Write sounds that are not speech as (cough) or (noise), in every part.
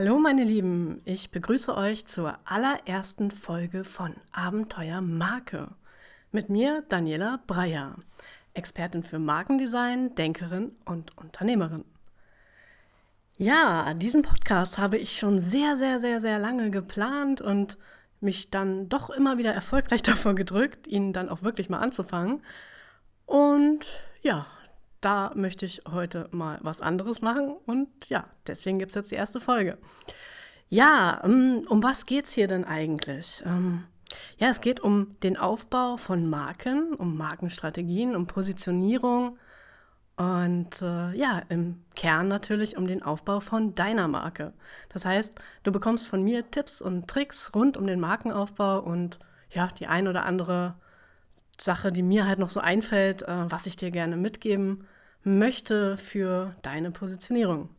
Hallo meine Lieben, ich begrüße euch zur allerersten Folge von Abenteuer Marke. Mit mir Daniela Breyer, Expertin für Markendesign, Denkerin und Unternehmerin. Ja, diesen Podcast habe ich schon sehr, sehr, sehr, sehr lange geplant und mich dann doch immer wieder erfolgreich (laughs) davor gedrückt, ihn dann auch wirklich mal anzufangen. Und ja, da möchte ich heute mal was anderes machen und ja, deswegen gibt es jetzt die erste Folge. Ja, um, um was geht es hier denn eigentlich? Ähm, ja, es geht um den Aufbau von Marken, um Markenstrategien, um Positionierung und äh, ja, im Kern natürlich um den Aufbau von deiner Marke. Das heißt, du bekommst von mir Tipps und Tricks rund um den Markenaufbau und ja, die ein oder andere Sache, die mir halt noch so einfällt, äh, was ich dir gerne mitgeben möchte für deine Positionierung.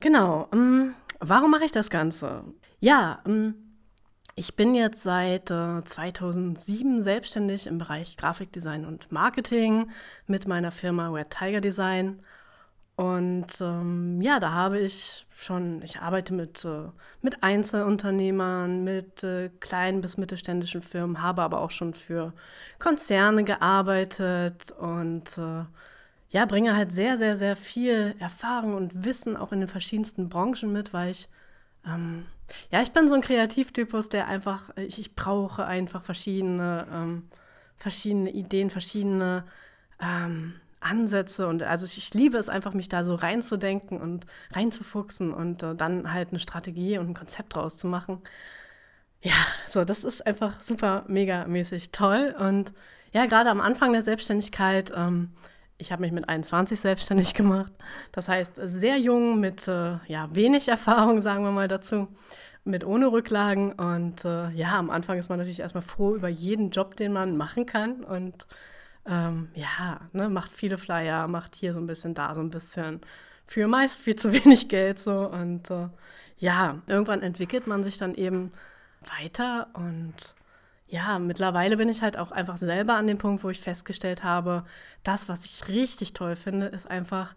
Genau, ähm, warum mache ich das Ganze? Ja, ähm, ich bin jetzt seit äh, 2007 selbstständig im Bereich Grafikdesign und Marketing mit meiner Firma Red Tiger Design und ähm, ja, da habe ich schon, ich arbeite mit, äh, mit Einzelunternehmern, mit äh, kleinen bis mittelständischen Firmen, habe aber auch schon für Konzerne gearbeitet und äh, ja, bringe halt sehr, sehr, sehr viel Erfahrung und Wissen auch in den verschiedensten Branchen mit, weil ich, ähm, ja, ich bin so ein Kreativtypus, der einfach, ich, ich brauche einfach verschiedene, ähm, verschiedene Ideen, verschiedene ähm, Ansätze und also ich, liebe es einfach, mich da so reinzudenken und reinzufuchsen und äh, dann halt eine Strategie und ein Konzept draus zu machen. Ja, so, das ist einfach super, mega mäßig toll und ja, gerade am Anfang der Selbstständigkeit, ähm, ich habe mich mit 21 selbstständig (laughs) gemacht. Das heißt, sehr jung, mit äh, ja, wenig Erfahrung, sagen wir mal dazu, mit ohne Rücklagen. Und äh, ja, am Anfang ist man natürlich erstmal froh über jeden Job, den man machen kann. Und ähm, ja, ne, macht viele Flyer, macht hier so ein bisschen, da so ein bisschen, für meist viel zu (laughs) wenig Geld so. Und äh, ja, irgendwann entwickelt man sich dann eben weiter. Und ja, mittlerweile bin ich halt auch einfach selber an dem Punkt, wo ich festgestellt habe, das, was ich richtig toll finde, ist einfach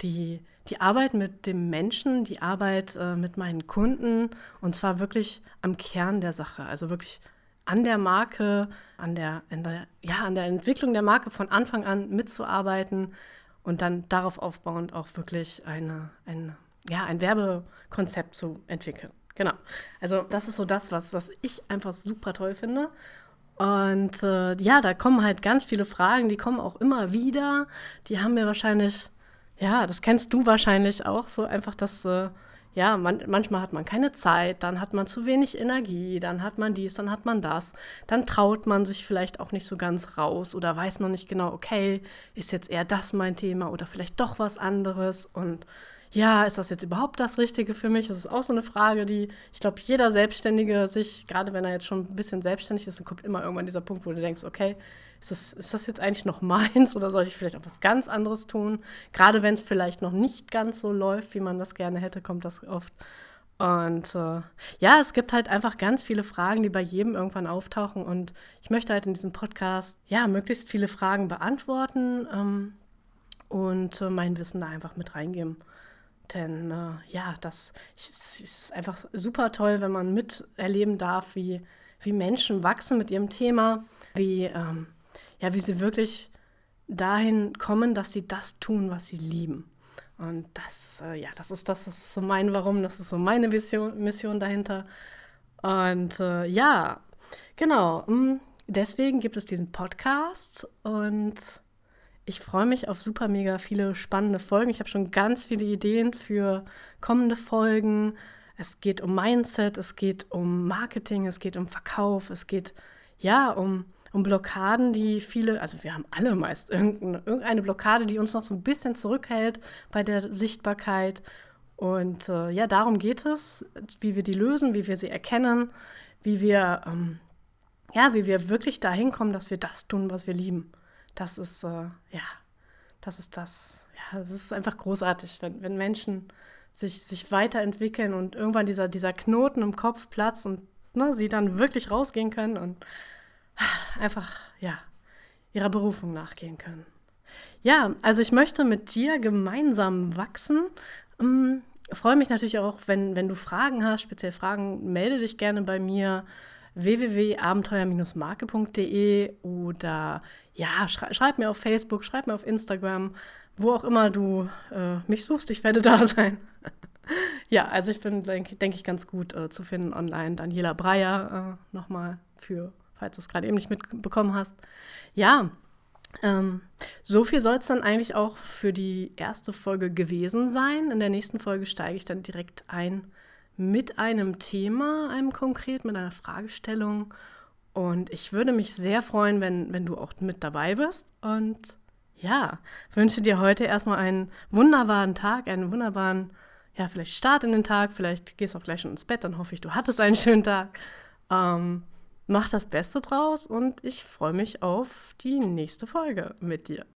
die, die Arbeit mit dem Menschen, die Arbeit äh, mit meinen Kunden. Und zwar wirklich am Kern der Sache, also wirklich an der Marke, an der, der, ja, an der Entwicklung der Marke von Anfang an mitzuarbeiten und dann darauf aufbauend auch wirklich eine, eine, ja, ein Werbekonzept zu entwickeln. Genau. Also das ist so das, was, was ich einfach super toll finde. Und äh, ja, da kommen halt ganz viele Fragen, die kommen auch immer wieder. Die haben mir wahrscheinlich, ja, das kennst du wahrscheinlich auch, so einfach das, äh, ja, man, manchmal hat man keine Zeit, dann hat man zu wenig Energie, dann hat man dies, dann hat man das, dann traut man sich vielleicht auch nicht so ganz raus oder weiß noch nicht genau, okay, ist jetzt eher das mein Thema oder vielleicht doch was anderes. Und ja, ist das jetzt überhaupt das Richtige für mich? Das ist auch so eine Frage, die ich glaube, jeder Selbstständige sich, gerade wenn er jetzt schon ein bisschen selbstständig ist, dann kommt immer irgendwann dieser Punkt, wo du denkst, okay, ist das, ist das jetzt eigentlich noch (laughs) meins oder soll ich vielleicht auch was ganz anderes tun? Gerade wenn es vielleicht noch nicht ganz so läuft, wie man das gerne hätte, kommt das oft. Und äh, ja, es gibt halt einfach ganz viele Fragen, die bei jedem irgendwann auftauchen. Und ich möchte halt in diesem Podcast ja möglichst viele Fragen beantworten ähm, und äh, mein Wissen da einfach mit reingeben. Denn äh, ja, das ist einfach super toll, wenn man miterleben darf, wie, wie Menschen wachsen mit ihrem Thema, wie, ähm, ja, wie sie wirklich dahin kommen, dass sie das tun, was sie lieben. Und das, äh, ja, das ist, das ist so mein Warum, das ist so meine Vision, Mission dahinter. Und äh, ja, genau. Mm, deswegen gibt es diesen Podcast und ich freue mich auf super mega viele spannende Folgen. Ich habe schon ganz viele Ideen für kommende Folgen. Es geht um Mindset, es geht um Marketing, es geht um Verkauf, es geht ja um, um Blockaden, die viele, also wir haben alle meist irgendeine, irgendeine Blockade, die uns noch so ein bisschen zurückhält bei der Sichtbarkeit. Und äh, ja, darum geht es, wie wir die lösen, wie wir sie erkennen, wie wir, ähm, ja, wie wir wirklich dahin kommen, dass wir das tun, was wir lieben das ist, äh, ja, das ist das. Ja, das ist einfach großartig, wenn, wenn Menschen sich, sich weiterentwickeln und irgendwann dieser, dieser Knoten im Kopf platzt und ne, sie dann wirklich rausgehen können und einfach, ja, ihrer Berufung nachgehen können. Ja, also ich möchte mit dir gemeinsam wachsen. Mm, freue mich natürlich auch, wenn, wenn du Fragen hast, speziell Fragen, melde dich gerne bei mir www.abenteuer-marke.de oder ja, schrei schreib mir auf Facebook, schreib mir auf Instagram, wo auch immer du äh, mich suchst, ich werde (laughs) da sein. ja, also ich bin, denke denk ich, ganz gut äh, zu finden online. Daniela Breyer äh, nochmal für, falls du es gerade eben nicht mitbekommen hast. Ja, ähm, so viel soll es dann eigentlich auch für die erste Folge gewesen sein. In der nächsten Folge steige ich dann direkt ein mit einem Thema, einem konkret, mit einer Fragestellung. Und ich würde mich sehr freuen, wenn, wenn du auch mit dabei bist. Und ja, wünsche dir heute erstmal einen wunderbaren Tag, einen wunderbaren, ja, vielleicht Start in den Tag. Vielleicht gehst du auch gleich schon ins Bett, dann hoffe ich, du hattest einen schönen Tag. Ähm, mach das Beste draus und ich freue mich auf die nächste Folge mit dir.